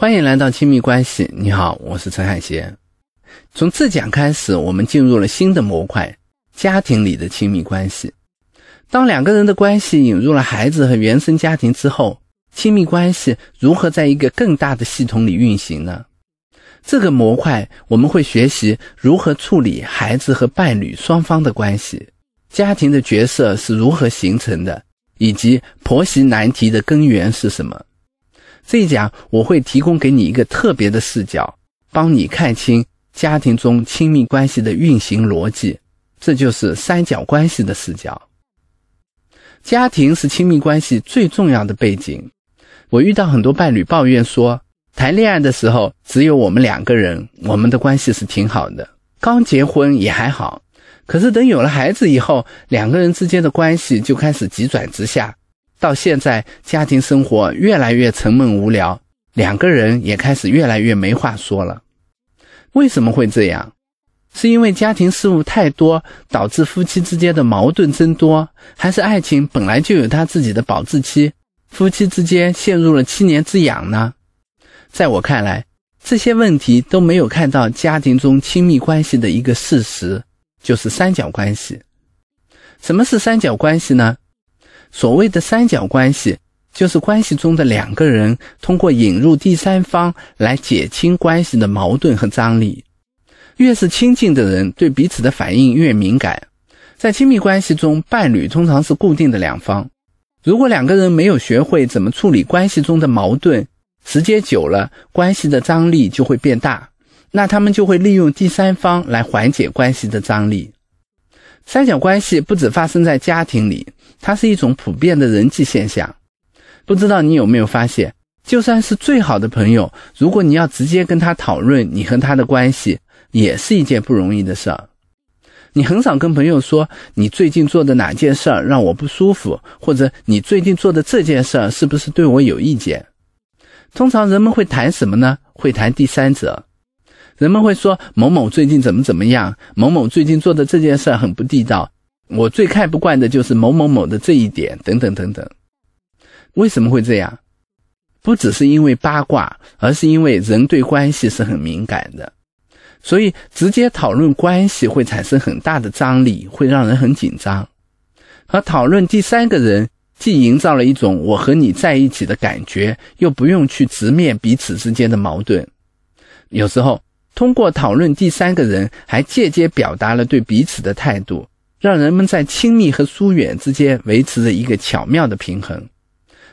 欢迎来到亲密关系。你好，我是陈海贤。从这讲开始，我们进入了新的模块——家庭里的亲密关系。当两个人的关系引入了孩子和原生家庭之后，亲密关系如何在一个更大的系统里运行呢？这个模块我们会学习如何处理孩子和伴侣双方的关系，家庭的角色是如何形成的，以及婆媳难题的根源是什么。这一讲我会提供给你一个特别的视角，帮你看清家庭中亲密关系的运行逻辑，这就是三角关系的视角。家庭是亲密关系最重要的背景。我遇到很多伴侣抱怨说，谈恋爱的时候只有我们两个人，我们的关系是挺好的，刚结婚也还好，可是等有了孩子以后，两个人之间的关系就开始急转直下。到现在，家庭生活越来越沉闷无聊，两个人也开始越来越没话说了。为什么会这样？是因为家庭事务太多，导致夫妻之间的矛盾增多，还是爱情本来就有它自己的保质期，夫妻之间陷入了七年之痒呢？在我看来，这些问题都没有看到家庭中亲密关系的一个事实，就是三角关系。什么是三角关系呢？所谓的三角关系，就是关系中的两个人通过引入第三方来减轻关系的矛盾和张力。越是亲近的人，对彼此的反应越敏感。在亲密关系中，伴侣通常是固定的两方。如果两个人没有学会怎么处理关系中的矛盾，时间久了，关系的张力就会变大。那他们就会利用第三方来缓解关系的张力。三角关系不只发生在家庭里，它是一种普遍的人际现象。不知道你有没有发现，就算是最好的朋友，如果你要直接跟他讨论你和他的关系，也是一件不容易的事儿。你很少跟朋友说你最近做的哪件事儿让我不舒服，或者你最近做的这件事儿是不是对我有意见？通常人们会谈什么呢？会谈第三者。人们会说某某最近怎么怎么样，某某最近做的这件事很不地道，我最看不惯的就是某某某的这一点，等等等等。为什么会这样？不只是因为八卦，而是因为人对关系是很敏感的，所以直接讨论关系会产生很大的张力，会让人很紧张。而讨论第三个人，既营造了一种我和你在一起的感觉，又不用去直面彼此之间的矛盾。有时候。通过讨论第三个人，还间接表达了对彼此的态度，让人们在亲密和疏远之间维持着一个巧妙的平衡。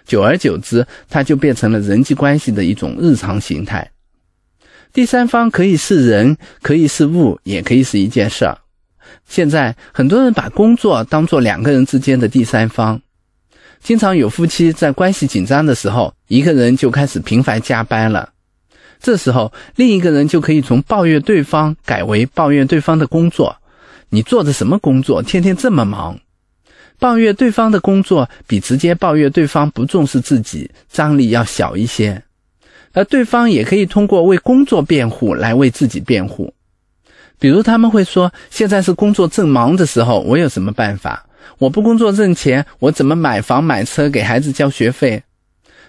久而久之，它就变成了人际关系的一种日常形态。第三方可以是人，可以是物，也可以是一件事儿。现在很多人把工作当做两个人之间的第三方，经常有夫妻在关系紧张的时候，一个人就开始频繁加班了。这时候，另一个人就可以从抱怨对方改为抱怨对方的工作。你做的什么工作？天天这么忙，抱怨对方的工作比直接抱怨对方不重视自己张力要小一些。而对方也可以通过为工作辩护来为自己辩护。比如他们会说：“现在是工作正忙的时候，我有什么办法？我不工作挣钱，我怎么买房买车给孩子交学费？”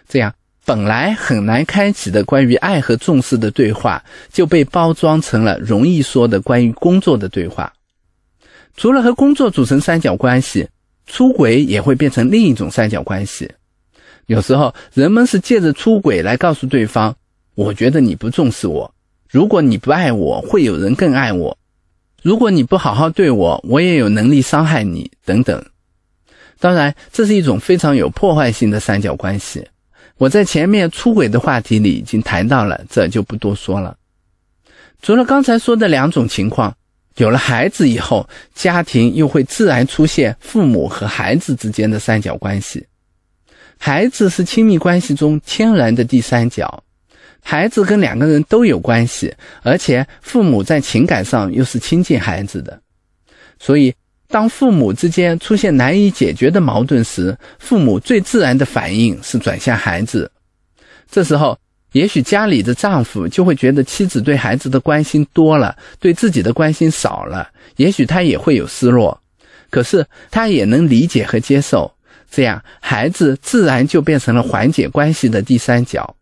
这样。本来很难开启的关于爱和重视的对话，就被包装成了容易说的关于工作的对话。除了和工作组成三角关系，出轨也会变成另一种三角关系。有时候，人们是借着出轨来告诉对方：“我觉得你不重视我，如果你不爱我，会有人更爱我；如果你不好好对我，我也有能力伤害你。”等等。当然，这是一种非常有破坏性的三角关系。我在前面出轨的话题里已经谈到了，这就不多说了。除了刚才说的两种情况，有了孩子以后，家庭又会自然出现父母和孩子之间的三角关系。孩子是亲密关系中天然的第三角，孩子跟两个人都有关系，而且父母在情感上又是亲近孩子的，所以。当父母之间出现难以解决的矛盾时，父母最自然的反应是转向孩子。这时候，也许家里的丈夫就会觉得妻子对孩子的关心多了，对自己的关心少了，也许他也会有失落。可是他也能理解和接受，这样孩子自然就变成了缓解关系的第三角。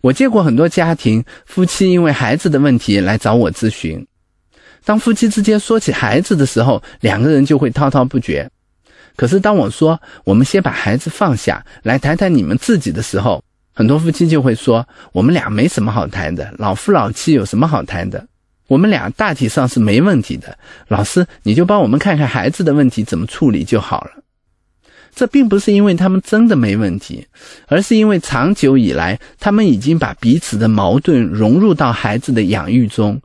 我见过很多家庭夫妻因为孩子的问题来找我咨询。当夫妻之间说起孩子的时候，两个人就会滔滔不绝。可是当我说我们先把孩子放下来谈谈你们自己的时候，很多夫妻就会说我们俩没什么好谈的，老夫老妻有什么好谈的？我们俩大体上是没问题的。老师，你就帮我们看看孩子的问题怎么处理就好了。这并不是因为他们真的没问题，而是因为长久以来，他们已经把彼此的矛盾融入到孩子的养育中。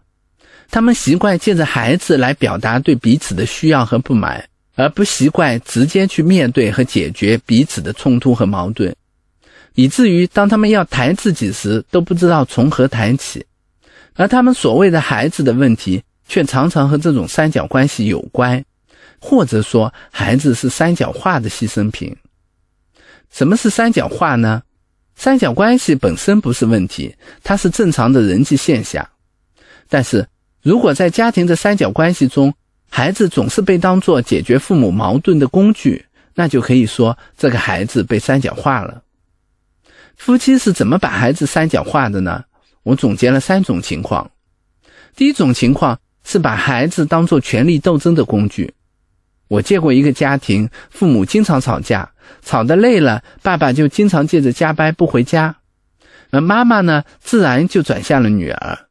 他们习惯借着孩子来表达对彼此的需要和不满，而不习惯直接去面对和解决彼此的冲突和矛盾，以至于当他们要谈自己时，都不知道从何谈起。而他们所谓的孩子的问题，却常常和这种三角关系有关。或者说，孩子是三角化的牺牲品。什么是三角化呢？三角关系本身不是问题，它是正常的人际现象。但是如果在家庭的三角关系中，孩子总是被当作解决父母矛盾的工具，那就可以说这个孩子被三角化了。夫妻是怎么把孩子三角化的呢？我总结了三种情况。第一种情况是把孩子当作权力斗争的工具。我见过一个家庭，父母经常吵架，吵得累了，爸爸就经常借着加班不回家，而妈妈呢，自然就转向了女儿。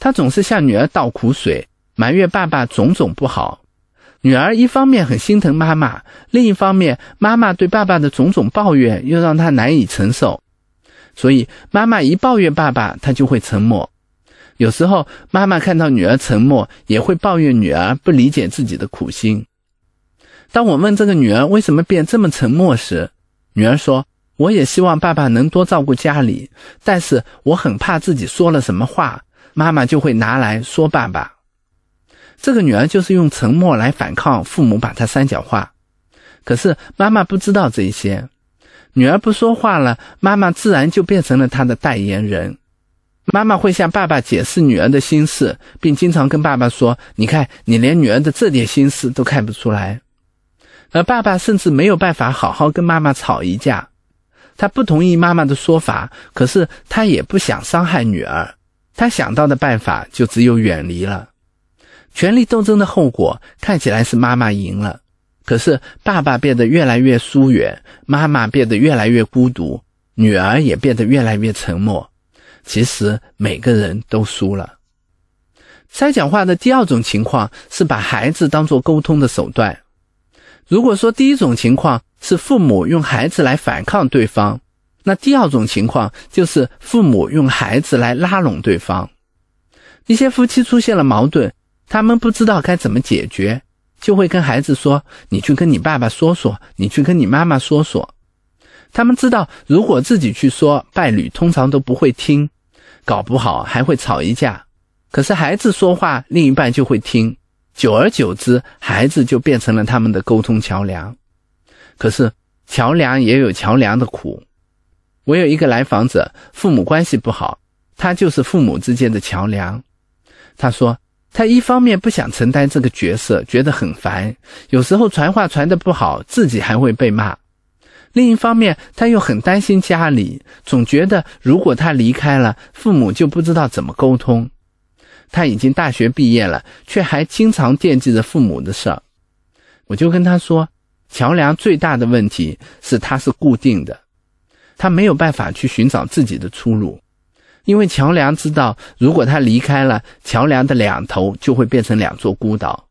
他总是向女儿倒苦水，埋怨爸爸种种不好。女儿一方面很心疼妈妈，另一方面，妈妈对爸爸的种种抱怨又让她难以承受。所以，妈妈一抱怨爸爸，她就会沉默。有时候，妈妈看到女儿沉默，也会抱怨女儿不理解自己的苦心。当我问这个女儿为什么变这么沉默时，女儿说：“我也希望爸爸能多照顾家里，但是我很怕自己说了什么话，妈妈就会拿来说爸爸。”这个女儿就是用沉默来反抗父母把她三角化。可是妈妈不知道这些，女儿不说话了，妈妈自然就变成了她的代言人。妈妈会向爸爸解释女儿的心事，并经常跟爸爸说：“你看，你连女儿的这点心思都看不出来。”而爸爸甚至没有办法好好跟妈妈吵一架，他不同意妈妈的说法，可是他也不想伤害女儿，他想到的办法就只有远离了。权力斗争的后果看起来是妈妈赢了，可是爸爸变得越来越疏远，妈妈变得越来越孤独，女儿也变得越来越沉默。其实每个人都输了。三讲话的第二种情况是把孩子当作沟通的手段。如果说第一种情况是父母用孩子来反抗对方，那第二种情况就是父母用孩子来拉拢对方。一些夫妻出现了矛盾，他们不知道该怎么解决，就会跟孩子说：“你去跟你爸爸说说，你去跟你妈妈说说。”他们知道，如果自己去说，伴侣通常都不会听，搞不好还会吵一架。可是孩子说话，另一半就会听。久而久之，孩子就变成了他们的沟通桥梁。可是，桥梁也有桥梁的苦。我有一个来访者，父母关系不好，他就是父母之间的桥梁。他说，他一方面不想承担这个角色，觉得很烦，有时候传话传得不好，自己还会被骂；另一方面，他又很担心家里，总觉得如果他离开了，父母就不知道怎么沟通。他已经大学毕业了，却还经常惦记着父母的事儿。我就跟他说，桥梁最大的问题是它是固定的，他没有办法去寻找自己的出路，因为桥梁知道，如果他离开了，桥梁的两头就会变成两座孤岛。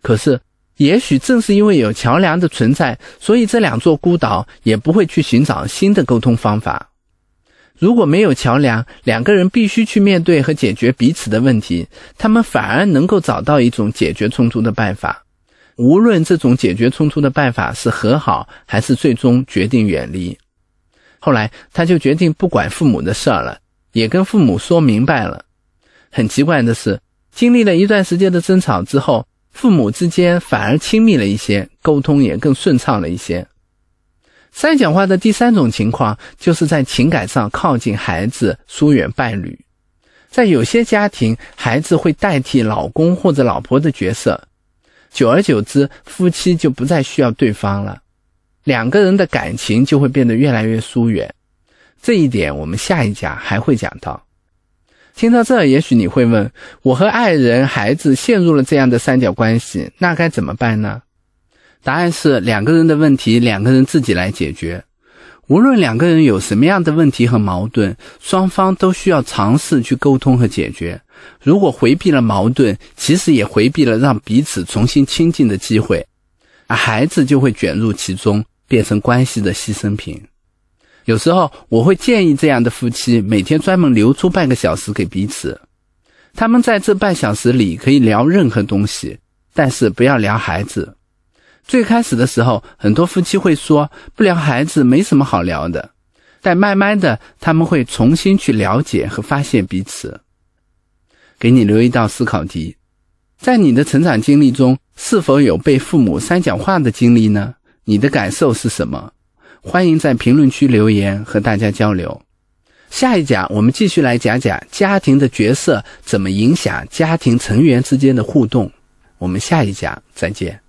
可是，也许正是因为有桥梁的存在，所以这两座孤岛也不会去寻找新的沟通方法。如果没有桥梁，两个人必须去面对和解决彼此的问题，他们反而能够找到一种解决冲突的办法。无论这种解决冲突的办法是和好，还是最终决定远离。后来，他就决定不管父母的事儿了，也跟父母说明白了。很奇怪的是，经历了一段时间的争吵之后，父母之间反而亲密了一些，沟通也更顺畅了一些。三讲话的第三种情况，就是在情感上靠近孩子，疏远伴侣。在有些家庭，孩子会代替老公或者老婆的角色，久而久之，夫妻就不再需要对方了，两个人的感情就会变得越来越疏远。这一点我们下一讲还会讲到。听到这，也许你会问：我和爱人、孩子陷入了这样的三角关系，那该怎么办呢？答案是：两个人的问题，两个人自己来解决。无论两个人有什么样的问题和矛盾，双方都需要尝试去沟通和解决。如果回避了矛盾，其实也回避了让彼此重新亲近的机会，而孩子就会卷入其中，变成关系的牺牲品。有时候我会建议这样的夫妻每天专门留出半个小时给彼此，他们在这半小时里可以聊任何东西，但是不要聊孩子。最开始的时候，很多夫妻会说不聊孩子没什么好聊的，但慢慢的他们会重新去了解和发现彼此。给你留一道思考题，在你的成长经历中，是否有被父母三讲话的经历呢？你的感受是什么？欢迎在评论区留言和大家交流。下一讲我们继续来讲讲家庭的角色怎么影响家庭成员之间的互动。我们下一讲再见。